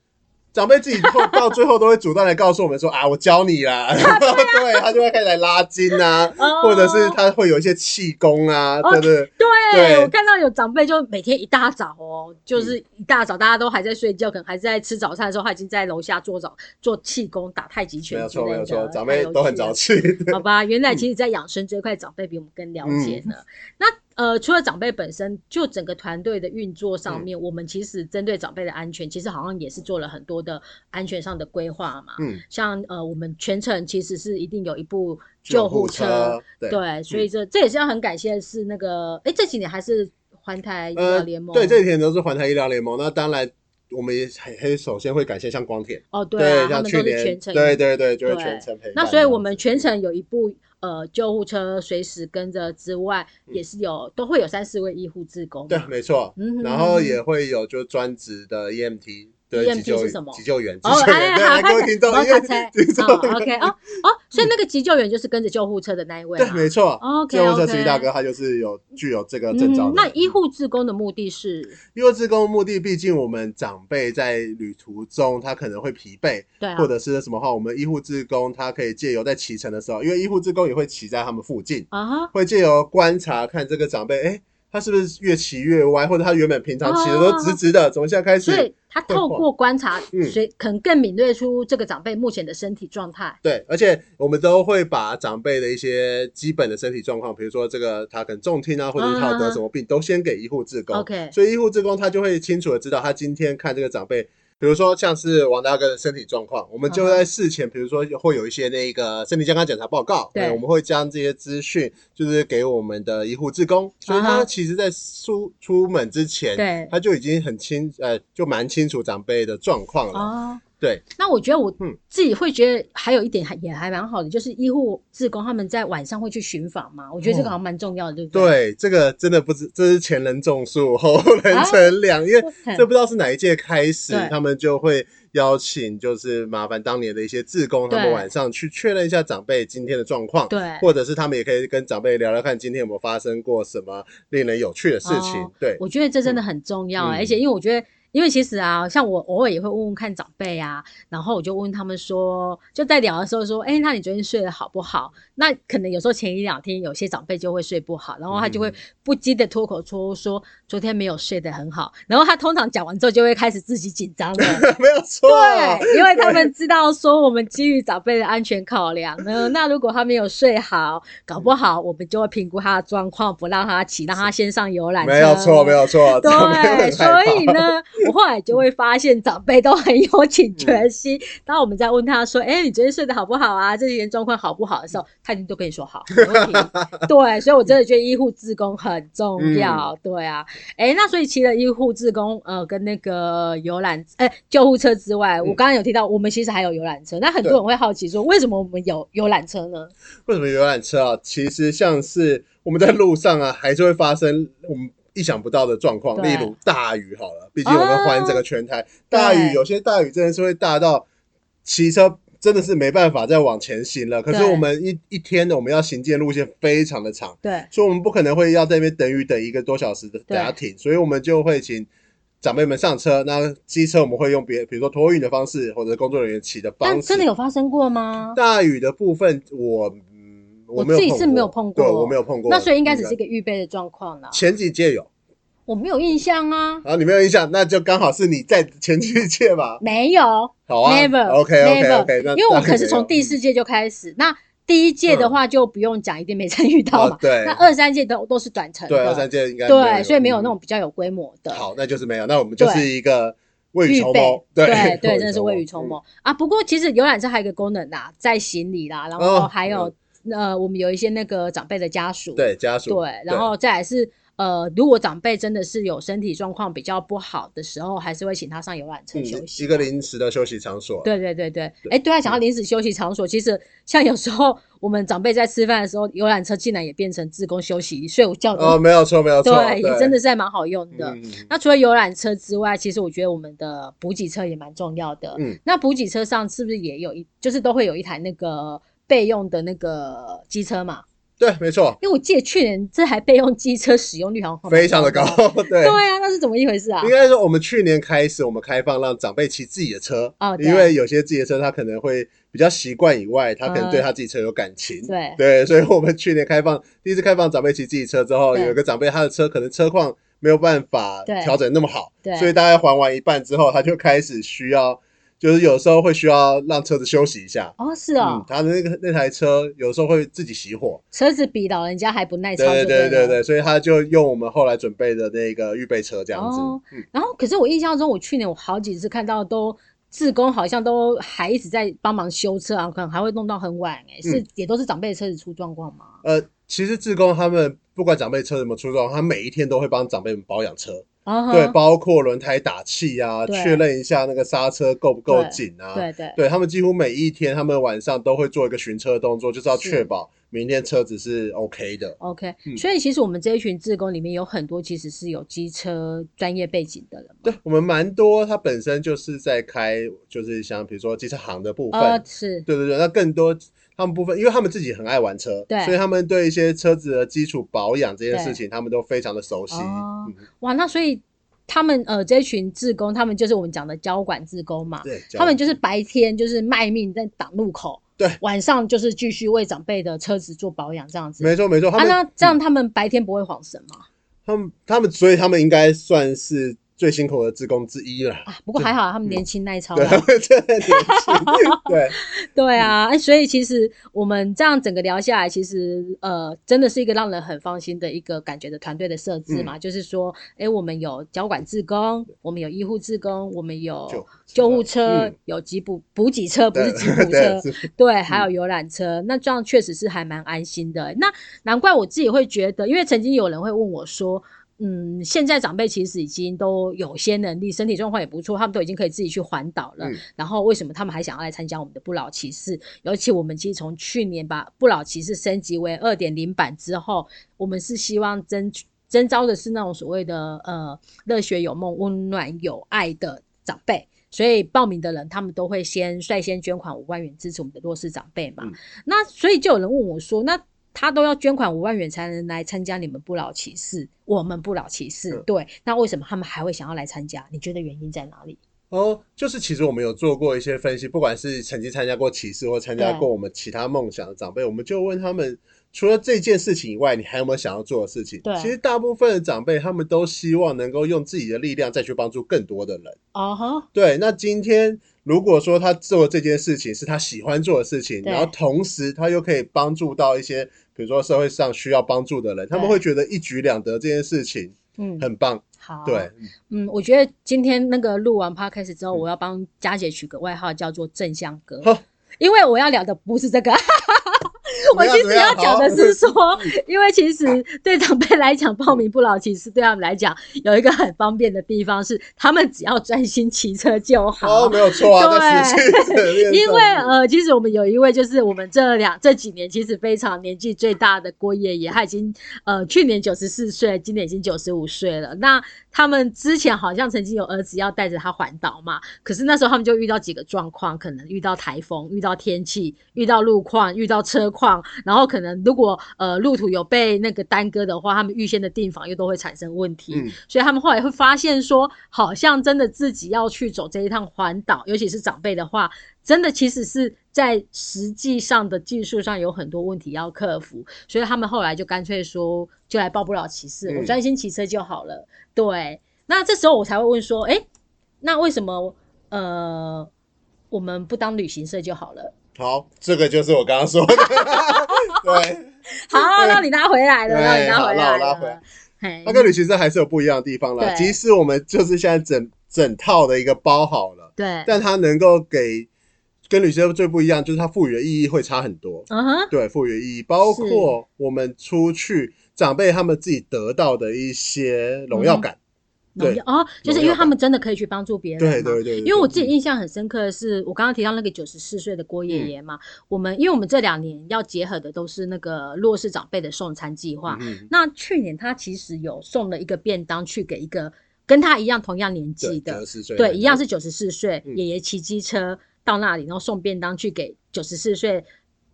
长辈自己后 [laughs] 到最后都会主动来告诉我们说啊，我教你啦，对 [laughs] 他就会开始来拉筋啊，哦或者是他会有一些气功啊，哦对不对对我看到有长辈就每天一大早哦，就是一大早大家都还在睡觉，可能还在吃早餐的时候，他已经在楼下做早做气功、打太极没拳有错没有。错，长辈都很早起。好吧，原来其实，在养生这一块，长辈比我们更了解呢。那呃，除了长辈本身，就整个团队的运作上面，我们其实针对长辈的安全，其实好像也是做了很多的安全上的规划嘛。嗯，像呃，我们全程其实是一定有一部救护车，车，对对，所以这、这也是要很感谢的是那个，哎，这几年还是环台医疗呃联盟，对，这几年都是环台医疗联盟。那当然，我们也还还首先会感谢像光铁，哦，对像去年全程对对对，就会全程陪伴。那所以我们全程有一部呃救护车随时跟着之外，嗯也是有都会有三四位医护志工。对，没错嗯哼。然后也会有就专职的 EMT。对 EMT 急救是什么急救员，急哦，救哎，员，来各位听众，我因为卡猜听众哦，OK，哦 [laughs] 哦，所以那个急救员就是跟着救护车的那一位对，没错。OK，救护车司机大哥他就是有具有这个证照。嗯那医护志工的目的是，医护志工的目的，毕竟我们长辈在旅途中他可能会疲惫，对啊，或者是什么话，我们医护志工他可以借由在骑乘的时候，因为医护志工也会骑在他们附近，啊哈，会借由观察看这个长辈，哎，他是不是越骑越歪，或者他原本平常骑的都直直的，怎么现在开始？所以他透过观察，嗯所以可能更敏锐出这个长辈目前的身体状态。对，而且我们都会把长辈的一些基本的身体状况，比如说这个他可能重听啊，或者是他有得什么病，都先给医护志工。OK 所以医护志工他就会清楚的知道他今天看这个长辈。比如说像是王大哥的身体状况，我们就在事前，比如说会有一些那个身体健康检查报告，对。我们会将这些资讯就是给我们的医护志工，所以他其实在出出门之前，对。他就已经很清呃就蛮清楚长辈的状况了，哦，对，那我觉得我嗯。自己会觉得还有一点还也还蛮好的，就是医护志工他们在晚上会去巡访嘛，我觉得这个好像蛮重要的，对不对？对，这个真的不知，这是前人种树，后人乘凉，因为 [laughs] 对。这不知道是哪一届开始，他们就会邀请，就是麻烦当年的一些志工，他们晚上去确认一下长辈今天的状况，对。或者是他们也可以跟长辈聊聊看今天有没有发生过什么令人有趣的事情哦，对，我觉得这真的很重要、嗯。而且因为我觉得。因为其实啊，像我偶尔也会问问看长辈啊，然后我就问他们说，就在聊的时候说，哎、那你昨天睡得好不好？那可能有时候前一两天有些长辈就会睡不好，然后他就会嗯不羁的脱口出说昨天没有睡得很好，然后他通常讲完之后就会开始自己紧张了。[laughs] 没有错，对，因为他们知道说我们基于长辈的安全考量呢，那如果他没有睡好，搞不好我们就会评估他的状况，不让他起，让他先上游览车。没有错，没。有错，对，所以呢，我后来就会发现长辈都很有警觉心。当我们在问他说：“哎、你昨天睡得好不好啊？这几天状况好不好？”的时候，他一定都跟你说好，没问题。[laughs] 对，所以我真的觉得医护志工很重要。对啊，哎、那所以除了医护志工，呃，跟那个游览，哎、救护车之外，我刚刚有提到，我们其实还有游览车。那很多人会好奇说，为什么我们有游览车呢？为什么游览车啊？其实像是我们在路上啊，还是会发生我们意想不到的状况，例如大雨好了，毕竟我们环整个全台，大雨有些大雨真的是会大到骑车真的是没办法再往前行了。可是我们一一天的我们要行进路线非常的长，对，所以我们不可能会要在那边等雨等一个多小时的等它停，所以我们就会请长辈们上车，那机车我们会用别，比如说托运的方式，或者工作人员骑的方式。但真的有发生过吗？大雨的部分，我嗯，我自己是没有碰过对，我没有碰过。那所以应该只是一个预备的状况啦。前几届有，我没有印象啊，啊你没有印象，那就刚好是你在前几届吧。[laughs] 没有好啊，never OK OK never，OK，那因为我可是从第四届就开始，那第一届的话就不用讲，一定没参与到嘛哦。对那二三届都都是短程，对二三届应该对，所以没有嗯那种比较有规模的。好，那就是没有，那我们就是一个未雨绸缪，，对对对，[laughs] 真的是未雨绸。缪啊！不过其实游览车还有一个功能啦，在行李啦，然后哦还有呃，我们有一些那个长辈的家属，对家属，对，然后再来是呃，如果长辈真的是有身体状况比较不好的时候，还是会请他上游览车嗯休息。一个临时的休息场所。对对对对，哎，对啊，讲到临时休息场所，其实像有时候我们长辈在吃饭的时候，游览车竟然也变成自供休息睡午觉的，哦，没有错，没有错，对，也真的是还蛮好用的。那除了游览车之外，其实我觉得我们的补给车也蛮重要的。嗯，那补给车上是不是也有一，就是都会有一台那个备用的那个机车嘛？对，没错，因为我记得去年这台备用机车使用率好像非常的高，[laughs] 对。对。啊，那是怎么一回事啊？应？该说，我们去年开始，我们开放让长辈骑自己的车，因为有些自己的车他可能会比较习惯以外，他可能对他自己车有感情，嗯对。对，所以我们去年开放第一次开放长辈骑自己车之后，有一个长辈他的车可能车况没有办法调整那么好对，所以大概还完一半之后，他就开始需要，就是有时候会需要让车子休息一下。哦，是哦嗯，，他的那个那台车有时候会自己熄火，车子比老人家还不耐操，对对对对对对，所以他就用我们后来准备的那个预备车这样子。哦嗯，然后，可是我印象中，我去年我好几次看到都志工好像都还一直在帮忙修车啊，可能还会弄到很晚、欸，嗯是也都是长辈的车子出状况吗？呃，其实志工他们不管长辈车怎么出状况，他每一天都会帮长辈们保养车，对，包括轮胎打气啊，对确认一下那个刹车够不够紧啊。对对对他们几乎每一天，他们晚上都会做一个巡车动作，就是要是确保明天车子是 OK 的。OK，、嗯所以其实我们这一群志工里面有很多其实是有机车专业背景的人嘛。对我们蛮多，他本身就是在开，就是像比如说机车行的部分，呃，是，对对对，那更多他们部分，因为他们自己很爱玩车，对所以他们对一些车子的基础保养这件事情，他们都非常的熟悉。哦嗯，哇，那所以他们呃这群志工，他们就是我们讲的交管志工嘛。对，他们就是白天就是卖命在挡路口，对晚上就是继续为长辈的车子做保养这样子。没错没错，他啊，那这样他们白天不会晃神吗？他们他们，所以他们应该算是最辛苦的职工之一了。啊，不过还好，他们年轻耐操对，[laughs] 年轻，对，[laughs] 对啊，哎，所以其实我们这样整个聊下来，其实呃，真的是一个让人很放心的一个感觉的团队的设置嗯嘛。就是说，哎，我们有交管志工，我们有医护志工，我们有救救护车，嗯有吉普补给车，不是对吉普车对，还有游览车，那这样确实是还蛮安心的。那难怪我自己会觉得，因为曾经有人会问我说。嗯，现在长辈其实已经都有些能力，身体状况也不错，他们都已经可以自己去环岛了。嗯然后为什么他们还想要来参加我们的不老骑士？尤其我们其实从去年把不老骑士升级为二点零版之后，我们是希望征征招的是那种所谓的呃热血有梦、温暖有爱的长辈。所以报名的人，他们都会先率先捐款五万元支持我们的弱势长辈嘛。嗯那所以就有人问我说，那他都要捐款五万元才能来参加你们不老骑士，我们不老骑士，嗯对，那为什么他们还会想要来参加？你觉得原因在哪里？哦，就是其实我们有做过一些分析，不管是曾经参加过骑士或参加过我们其他梦想的长辈，我们就问他们，除了这件事情以外，你还有没有想要做的事情？对其实大部分的长辈他们都希望能够用自己的力量再去帮助更多的人。哦哈，对，那今天如果说他做这件事情是他喜欢做的事情，然后同时他又可以帮助到一些，比如说社会上需要帮助的人，他们会觉得一举两得这件事情嗯，很棒。好，对，，嗯，我觉得今天那个录完 podcast 之后，我要帮佳姐取个外号，叫做正向哥，好，因为我要聊的不是这个。[laughs] [laughs] 我其实要讲的是说，因为其实对长辈来讲，报名不老骑士对他们来讲有一个很方便的地方是，他们只要专心骑车就好。哦，没有错啊，对 [laughs] 因为呃，其实我们有一位就是我们这两这几年其实非常年纪最大的郭爷爷，他已经呃去年九十四岁，今年已经九十五岁了。那他们之前好像曾经有儿子要带着他环岛嘛，可是那时候他们就遇到几个状况，可能遇到台风、遇到天气、遇到路况、遇到车况，然后可能如果呃路途有被那个耽搁的话，他们预先的订房又都会产生问题，嗯。所以他们后来会发现说，好像真的自己要去走这一趟环岛，尤其是长辈的话，真的其实是在实际上的技术上有很多问题要克服，所以他们后来就干脆说，就来报不了骑士，嗯我专心骑车就好了。对，那这时候我才会问说，哎、那为什么呃我们不当旅行社就好了？好，这个就是我刚刚说的，对，[laughs] 好，让你拉回来了，对让你拉回来我拉回来跟旅行社还是有不一样的地方啦。对即使我们就是现在整整套的一个包好了，对，但它能够给跟旅行社最不一样，就是它赋予的意义会差很多。嗯哼，对，赋予的意义包括我们出去长辈他们自己得到的一些荣耀感。对。哦，就是因为他们真的可以去帮助别人嘛。对对对，对因为我自己印象很深刻的是，我刚刚提到那个九十四岁的郭爷爷嘛，我们因为我们这两年要结合的都是那个弱势长辈的送餐计划。嗯那去年他其实有送了一个便当去给一个跟他一样同样年纪，的对，一样是九十四岁嗯。爷爷骑机车到那里，然后送便当去给九十四岁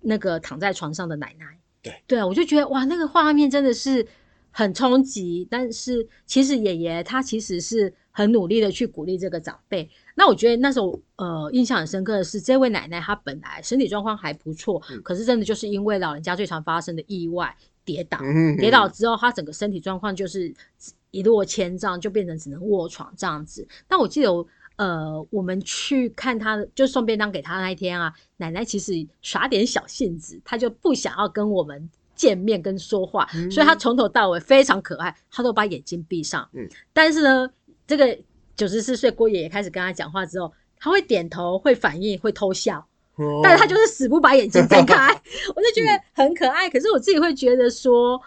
那个躺在床上的奶奶。对，对啊，我就觉得哇，那个画面真的是很冲击。但是其实爷爷他其实是很努力的去鼓励这个长辈。那我觉得那时候呃印象很深刻的是，这位奶奶她本来身体状况还不错，嗯可是真的就是因为老人家最常发生的意外跌倒，嗯跌倒之后，她整个身体状况就是一落千丈，就变成只能卧床这样子。但我记得我呃，我们去看他的，就送便当给他那一天啊，奶奶其实耍点小性子，她就不想要跟我们见面跟说话，嗯所以她从头到尾非常可爱，她都把眼睛闭上。嗯，但是呢，这个九十四岁郭爷爷开始跟他讲话之后，他会点头，会反应，会偷笑。哦但是他就是死不把眼睛睁开，[laughs] 我就觉得很可爱。可是我自己会觉得说，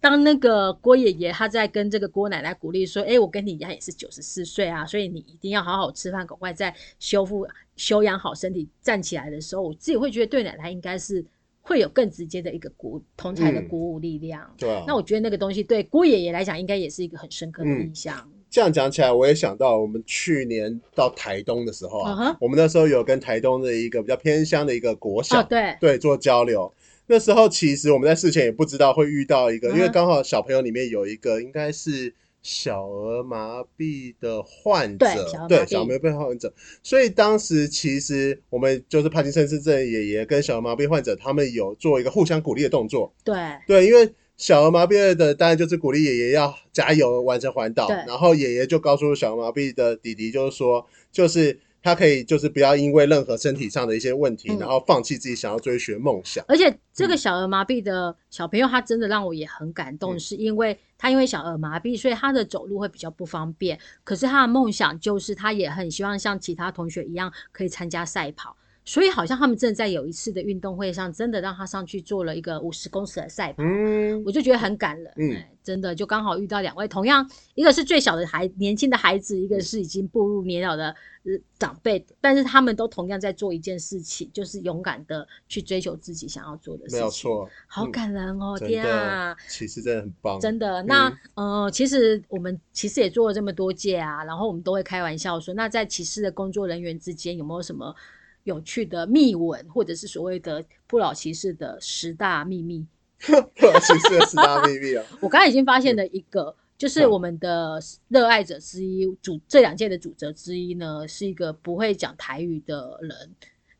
当那个郭爷爷他在跟这个郭奶奶鼓励说：“哎、我跟你一样也是九十四岁啊，所以你一定要好好吃饭，赶快再修复、修养好身体，站起来的时候，我自己会觉得对奶奶应该是会有更直接的一个鼓同才的嗯鼓舞力量。对啊，那我觉得那个东西对郭爷爷来讲，应该也是一个很深刻的印象。这样讲起来，我也想到我们去年到台东的时候啊我们那时候有跟台东的一个比较偏乡的一个国小，哦，对，对做交流。那时候其实我们在事前也不知道会遇到一个，嗯因为刚好小朋友里面有一个应该是小儿麻痹的患者，对小儿麻痹。对小儿麻痹患者，所以当时其实我们就是帕金森氏症爷爷跟小儿麻痹患者他们有做一个互相鼓励的动作，对，对，因为小儿麻痹的当然就是鼓励爷爷要加油完成环岛，然后爷爷就告诉小儿麻痹的弟弟，就是说，就是他可以就是不要因为任何身体上的一些问题，嗯然后放弃自己想要追寻梦想。而且这嗯个小儿麻痹的小朋友，他真的让我也很感动，嗯是因为他因为小儿麻痹，所以他的走路会比较不方便。可是他的梦想就是，他也很希望像其他同学一样可以参加赛跑。所以好像他们真的在有一次的运动会上，真的让他上去做了一个五十公尺的赛跑。嗯，我就觉得很感人，嗯哎真的就刚好遇到两位同样，一个是最小的孩年轻的孩子，一嗯个是已经步入年老的呃长辈，但是他们都同样在做一件事情，就是勇敢的去追求自己想要做的事情，没有，错，好嗯感人哦，真天啊的！，其实真的很棒，真的，那、呃，其实我们其实也做了这么多届啊，然后我们都会开玩笑说，那在骑士的工作人员之间有没有什么有趣的秘闻，或者是所谓的不老骑士的十大秘密？[laughs] 不老骑士的十大秘密啊，[laughs] 我刚才已经发现了一个，就是嗯我们的热爱者之一，主这两届的主责之一呢，是一个不会讲台语的人，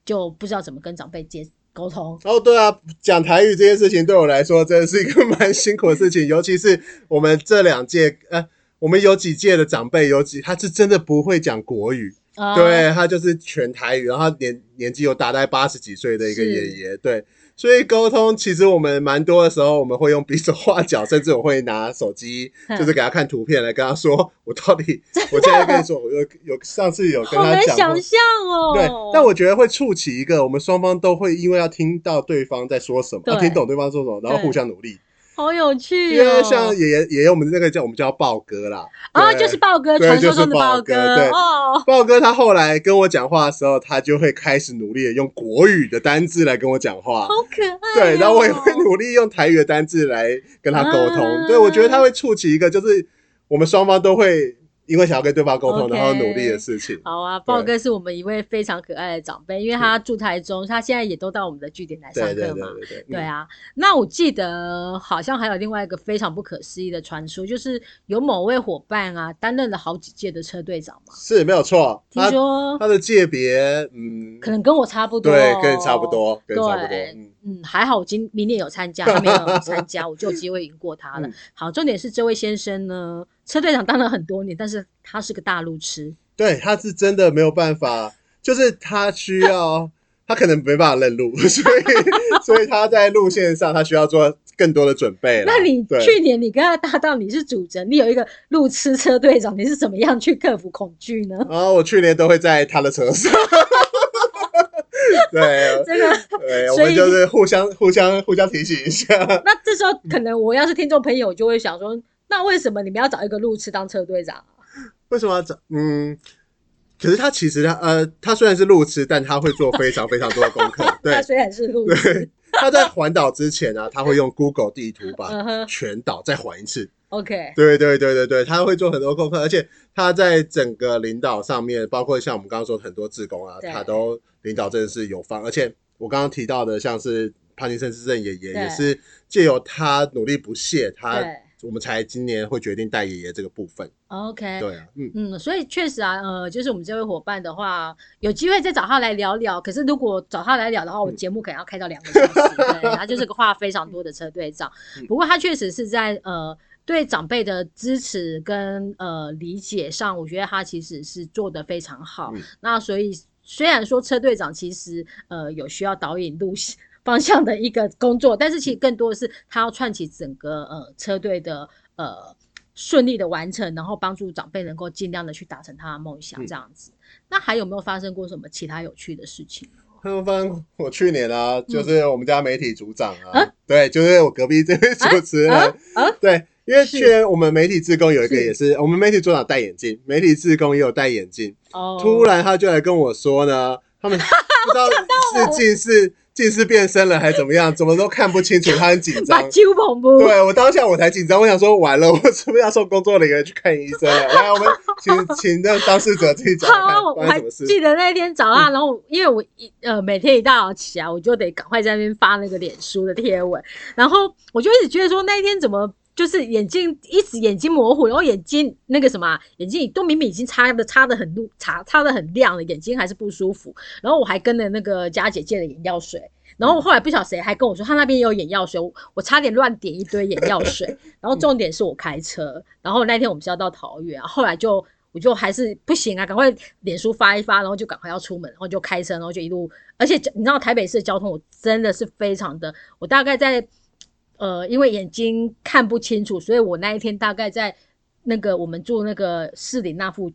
就不知道怎么跟长辈接沟通。哦，对啊，讲台语这件事情对我来说真的是一个 [laughs] 蛮辛苦的事情，尤其是我们这两届，呃，我们有几届的长辈，有几他是真的不会讲国语，啊对他就是全台语，然后他年年纪又大，大概八十几岁的一个爷爷，对，所以沟通其实我们蛮多的时候，我们会用比手画脚，甚至我会拿手机，嗯就是给他看图片来跟他说，我到底，[laughs] 我现在跟你说，我有有上次有跟他讲过。想象哦。对，但我觉得会触起一个，我们双方都会因为要听到对方在说什么，要听懂对方说什么，然后互相努力。好有趣因哦。为像爷爷爷爷，我们那个叫我们叫豹哥啦，啊，对就是豹哥，对传说中的就是豹豹哥对哦。豹哥他后来跟我讲话的时候，他就会开始努力的用国语的单字来跟我讲话。好可爱、哦。对，然后我也会努力用台语的单字来跟他沟通。啊对，我觉得他会触起一个，就是我们双方都会因为想要跟对方沟通然后努力的事情。好啊，豹哥是我们一位非常可爱的长辈，因为他住台中，他现在也都到我们的据点来上对对课嘛。对对对，嗯，对啊，那我记得好像还有另外一个非常不可思议的传说，就是有某位伙伴啊担任了好几届的车队长嘛。是没有错。听他说他的界别，嗯，可能跟我差不多，对，跟你差不。多，跟你差不多。嗯，嗯，还好我今明年有参加，[laughs] 他没有参加，我就有机会赢过他了。嗯好，重点是这位先生呢，车队长当了很多年，但是他是个大路痴，对，他是真的没有办法，就是他需要，[laughs] 他可能没办法认路，[laughs] 所以所以他在路线上他需要做更多的准备。那你去年你跟他搭档，你是主人，你有一个路痴车队长，你是怎么样去克服恐惧呢？然后我去年都会在他的车上。[laughs] 对，这个，对，我们就是互相 [laughs] 互相互相提醒一下。[laughs] 那这时候可能我要是听众朋友，我就会想说，那为什么你们要找一个路痴当车队长啊？为什么要找？嗯，可是他其实他呃，他虽然是路痴，但他会做非常非常多的功课。对他，虽然是路痴他在环岛之前呢、他会用 Google 地图把全岛再环一次。，OK，对对对对对，他会做很多功课，而且他在整个领导上面，包括像我们刚刚说的很多志工啊，他都领导真的是有方，而且我刚刚提到的像是帕金森氏症爷爷，也是借由他努力不懈，他我们才今年会决定带爷爷这个部分。，OK，对啊，嗯，嗯，所以确实啊，呃，就是我们这位伙伴的话，有机会再找他来聊聊。可是如果找他来聊的话，我节目可能要开到两个小时。对，[laughs] 他就是个话非常多的车队长。嗯不过他确实是在呃对长辈的支持跟呃理解上，我觉得他其实是做的非常好。嗯那所以虽然说车队长其实呃有需要导引路线。方向的一个工作，但是其实更多的是他要串起整个呃车队的呃顺利的完成，然后帮助长辈能够尽量的去达成他的梦想，嗯这样子。那还有没有发生过什么其他有趣的事情？他们翻我去年啊，就是我们家媒体组长啊，啊对，就是我隔壁这位主持人，啊啊对，因为去年我们媒体志工有一个也是，我们媒体组长戴眼镜，媒体志工也有戴眼镜，哦，突然他就来跟我说呢，他们 [laughs] 不知道是近视近视变深了还是怎么样，怎么都看不清楚，他很紧把张。对我当下我才紧张，我想说完了，我是不是要送工作人员去看医生了？来，我们请 [laughs] 请让当事者自己讲好啊，我我还。记得那天早上，然后因为我一呃每天一大早起来，我就得赶快在那边发那个脸书的贴文，然后我就一直觉得说那一天怎么就是眼睛一直眼睛模糊，然后眼睛那个什么啊眼睛都明明已经擦的擦的很露擦擦的很亮了，眼睛还是不舒服，然后我还跟了那个佳姐借了眼药水。然后后来不晓得谁还跟我说，他那边也有眼药水，我我差点乱点一堆眼药水。[laughs] 然后重点是我开车，然后那天我们是要到桃园，后来就我就还是不行啊，赶快脸书发一发，然后就赶快要出门，然后就开车，然后就一路，而且你知道台北市的交通，我真的是非常的，我大概在呃，因为眼睛看不清楚，所以我那一天大概在那个我们住那个市里那附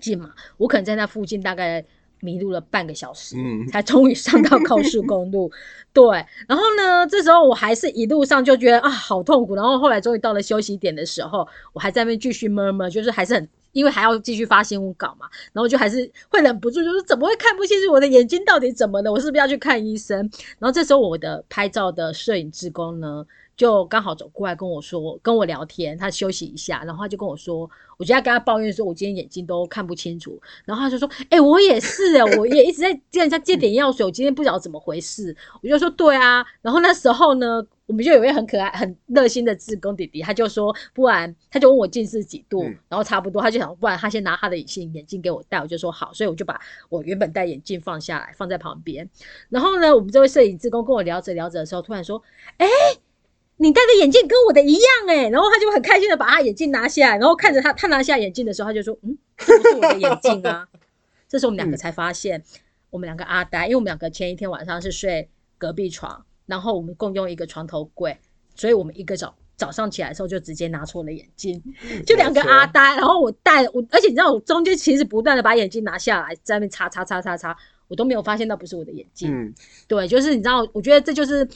近嘛，我可能在那附近大概迷路了半个小时，嗯才终于上到高速公路。[laughs] 对，然后呢，这时候我还是一路上就觉得啊好痛苦，然后后来终于到了休息点的时候，我还在那边继续 murmur，就是还是很。因为还要继续发新闻稿嘛，然后就还是会忍不住，就是怎么会看不清楚我的眼睛到底怎么了？我是不是要去看医生？然后这时候我的拍照的摄影志工呢，就刚好走过来跟我说，跟我聊天，他休息一下，然后他就跟我说，我就在跟他抱怨说，我今天眼睛都看不清楚，然后他就说，哎、我也是哎、我也一直在跟人家借点药水，我今天不知道怎么回事，我就说对啊，然后那时候呢。我们就有一位很可爱、很热心的志工弟弟，他就说，不然他就问我近视几度，嗯然后差不多，他就想，不然他先拿他的隐形眼镜给我戴，我就说好，所以我就把我原本戴眼镜放下来，放在旁边。然后呢，我们这位摄影志工跟我聊着聊着的时候，突然说：“哎、你戴的眼镜跟我的一样哎、然后他就很开心的把他眼镜拿下来，然后看着他，他拿下眼镜的时候，他就说：“嗯，[laughs] 这不是我的眼镜啊。”这时候我们两个才发现，我们两个阿呆，因为我们两个前一天晚上是睡隔壁床，然后我们共用一个床头柜，所以我们一个早早上起来的时候就直接拿错了眼镜，就两个阿呆，然后我戴我，而且你知道我中间其实不断的把眼镜拿下来，在那边擦擦擦擦擦，我都没有发现那不是我的眼镜。嗯，对，就是你知道，我觉得这就是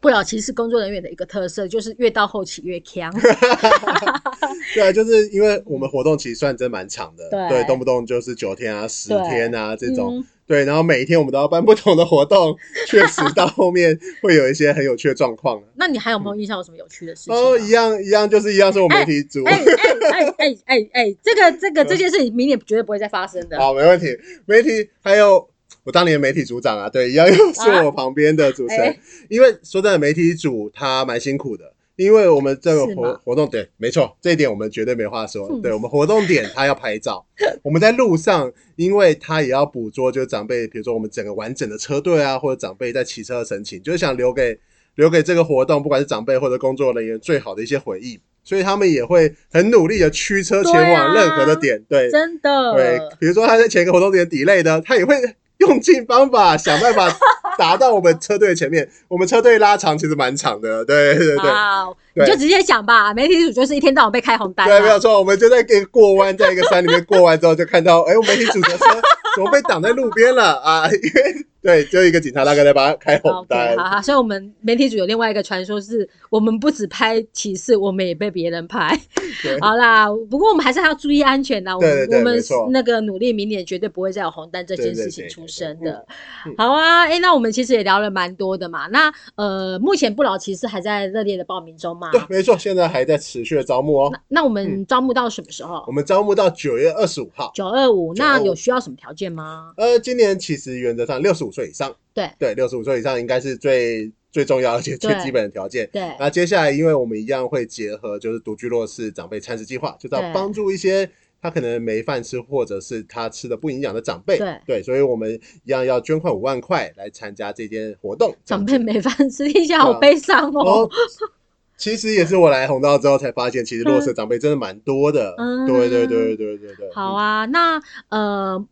不了歧视工作人员的一个特色，就是越到后期越强。[laughs] 对啊，就是因为我们活动其实算真蛮长的，对对，动不动就是九天啊、十天啊这种，嗯对，然后每一天我们都要办不同的活动，确实到后面会有一些很有趣的状况。那你还有没有印象有什么有趣的事情啊？哦，一样一样，就是一样是我媒体组。哎哎哎哎哎哎，这个这个这件事情明年绝对不会再发生的。好，没问题。媒体还有我当年媒体组长啊，对，一样又是我旁边的主持人。哎因为说真的，媒体组他蛮辛苦的，因为我们这个活活动对，没错，这一点我们绝对没话说。嗯对我们活动点他要拍照，我们在路上，因为他也要捕捉，就是长辈，比如说我们整个完整的车队啊，或者长辈在骑车的神情，就是想留给留给这个活动，不管是长辈或者工作人员最好的一些回忆。所以他们也会很努力的驱车前往任何的点，对，真的，对，比如说他在前一个活动点 delay 的，他也会用尽方法想办法达到我们车队前面。我们车队拉长其实蛮长的，对对对。好，你就直接讲吧。媒体组就是一天到晚被开红单对，没有。错，我们就在给过弯，在一个山里面过弯之后，就看到，哎，我们媒体组的车怎么被挡在路边了啊？因为对，就一个警察大哥在帮他开红单。好好，所以我们媒体组有另外一个传说是，我们不只拍骑士，我们也被别人拍。[laughs] 好啦，不过我们还是要注意安全啦。我们我们那个努力，明年绝对不会再有红单这件事情出生的。好啊，哎，那我们其实也聊了蛮多的嘛。那呃，目前不老骑士还在热烈的报名中嘛？对，没错，现在还在持续的招募哦。那我们招募到什么时候我？们招募到九月二十五号。九二五。925那有需要什么条件吗？呃，今年其实原则上六十五岁以上，对对，六十五岁以上应该是最最重要而且最基本的条件。对，那接下来，因为我们一样会结合就是独居弱势长辈餐食计划，就是要对帮助一些他可能没饭吃，或者是他吃的不营养的长辈。对所以我们一样要捐款五万块来参加这件活动。长辈没饭吃，听起来好悲伤哦哦。，其实也是我来红道之后才发现，其实弱势长辈真的蛮多的。嗯对对对对对对。好啊，那呃，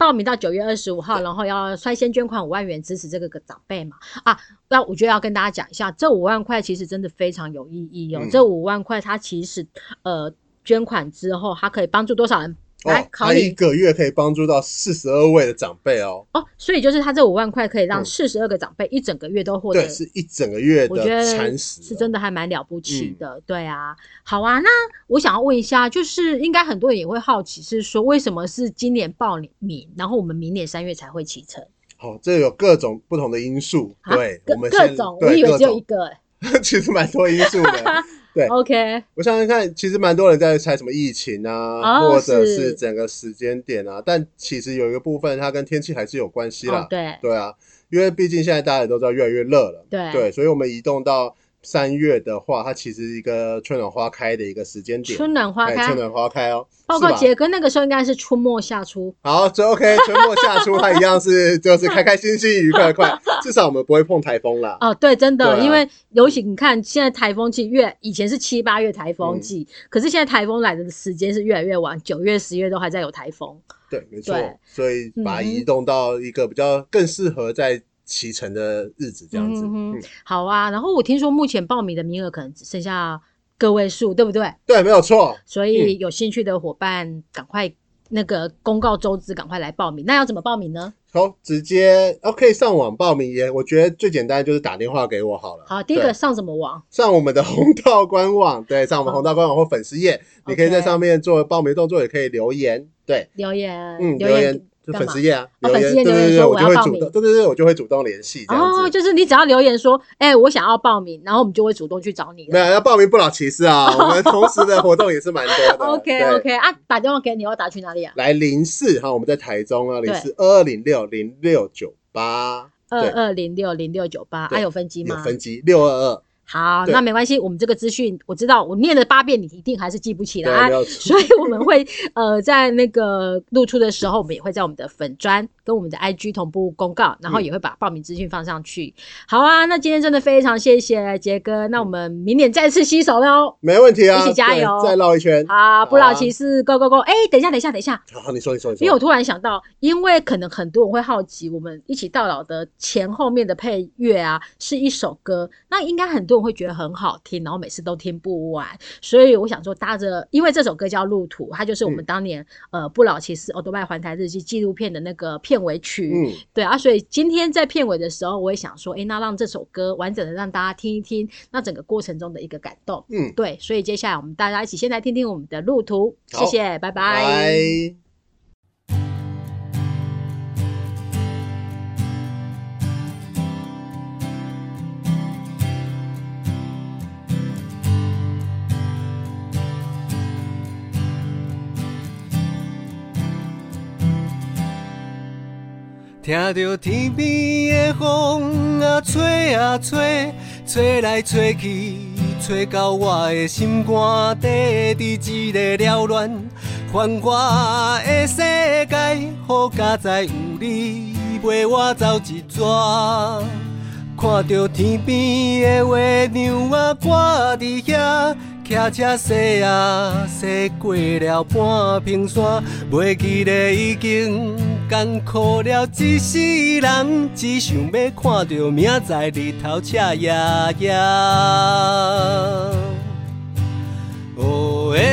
报名到九月二十五号，然后要率先捐款五万元支持这个个长辈嘛啊，那我觉得要跟大家讲一下，这五万块其实真的非常有意义哦。嗯这五万块它其实呃捐款之后，它可以帮助多少人？来哦，考他一你个月可以帮助到四十二位的长辈哦。哦，所以就是他这五万块可以让嗯四十二个长辈一整个月都获得对，是一整个月的我觉得餐食哦，是真的还蛮了不起嗯的，对啊。好啊，那我想要问一下，就是应该很多人也会好奇，是说为什么是今年报名，然后我们明年三月才会启程？好，这有各种不同的因素。啊对，各我们先各种，我对以为只有一个、欸。[laughs] 其实蛮多因素的。对。OK，我想想看，其实蛮多人在猜什么疫情啊，哦或者是是。整个时间点啊，但其实有一个部分它跟天气还是有关系啦。哦，对。对啊，因为毕竟现在大家也都知道越来越热了，对。对，所以我们移动到三月的话，它其实一个春暖花开的一个时间点，春暖花开哎春，暖花开哦。报告杰哥那个时候应该是春末夏初。好，这 OK，春末夏初它一样是就是开开心心、愉快快，至少我们不会碰台风啦。哦，对，真的，啊因为尤其你看，现在台风季越以前是七八月台风季，嗯可是现在台风来的时间是越来越晚，九月、十月都还在有台风。对，没错，所以把它嗯移动到一个比较更适合在启程的日子，这样子。嗯嗯，好啊，然后我听说目前报名的名额可能只剩下个位数，对不对？对，没有错。所以有兴趣的伙伴赶快那个公告周知，赶快来报名。那要怎么报名呢？好，直接 OK 上网报名也，我觉得最简单就是打电话给我好了。好，第一个上什么网？上我们的红道官网，对，上我们红道官网或粉丝页，你可以在上面做报名动作，也可以留言，对，留言，嗯，留留言粉丝页啊，粉丝页留言对对对，我说我要报名就会主动，对对对，我就会主动联系哦，就是你只要留言说，哎、我想要报名，然后我们就会主动去找你。没有要报名不老骑士啊，我们同时的活动也是蛮多的。[laughs] OK OK 啊，打电话给你，要打去哪里啊？来零四哈，我们在台中啊，对零四二二零六零六九八，二对。二零六零六九八，对啊，有分机吗？有？分机六二二，好，那没关系，我们这个资讯我知道，我念了八遍，你一定还是记不起来。所以我们会 [laughs] 呃在那个露出的时候，我们也会在我们的粉砖跟我们的 IG 同步公告，然后嗯也会把报名资讯放上去。好啊，那今天真的非常谢谢杰哥，那我们明年再次携手喽。没问题啊，一起加油再绕一圈。好，不老骑士，Go Go Go！哎，等一下，等一下，等一下，好，你说，你说，你说。因为我突然想到，因为可能很多人会好奇，我们一起到老的前后面的配乐啊，是一首歌，那应该很多人会觉得很好听，然后每次都听不完，所以我想说，搭着，因为这首歌叫《路途》，它就是我们嗯。当年、呃不老骑士欧多拜环台日记纪录片的那个片尾曲，嗯，对啊，所以今天在片尾的时候，我也想说，诶，那让这首歌完整的让大家听一听，那整个过程中的一个感动。嗯，对，所以接下来我们大家一起先来听听我们的路途，谢好。谢，拜。拜拜。听着天边的风啊吹啊吹，吹来吹去，吹到我的心肝底，伫一个缭乱繁华的世界，好佳哉有你陪我走一转。看着天边的月亮啊挂伫遐。骑车驶啊西过了半屏山，袂记得已经艰苦了一世人，只想要看到明仔日头赤夜夜。哦耶，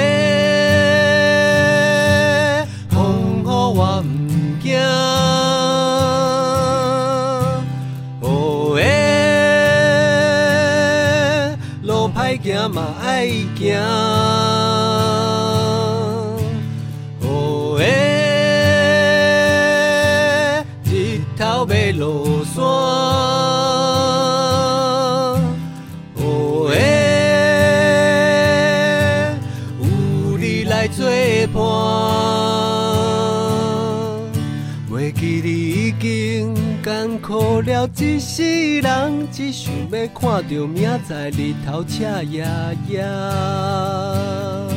风雨我毋惊。哦耶，路歹行嘛爱行。人，只想要看到明仔日头赤呀呀。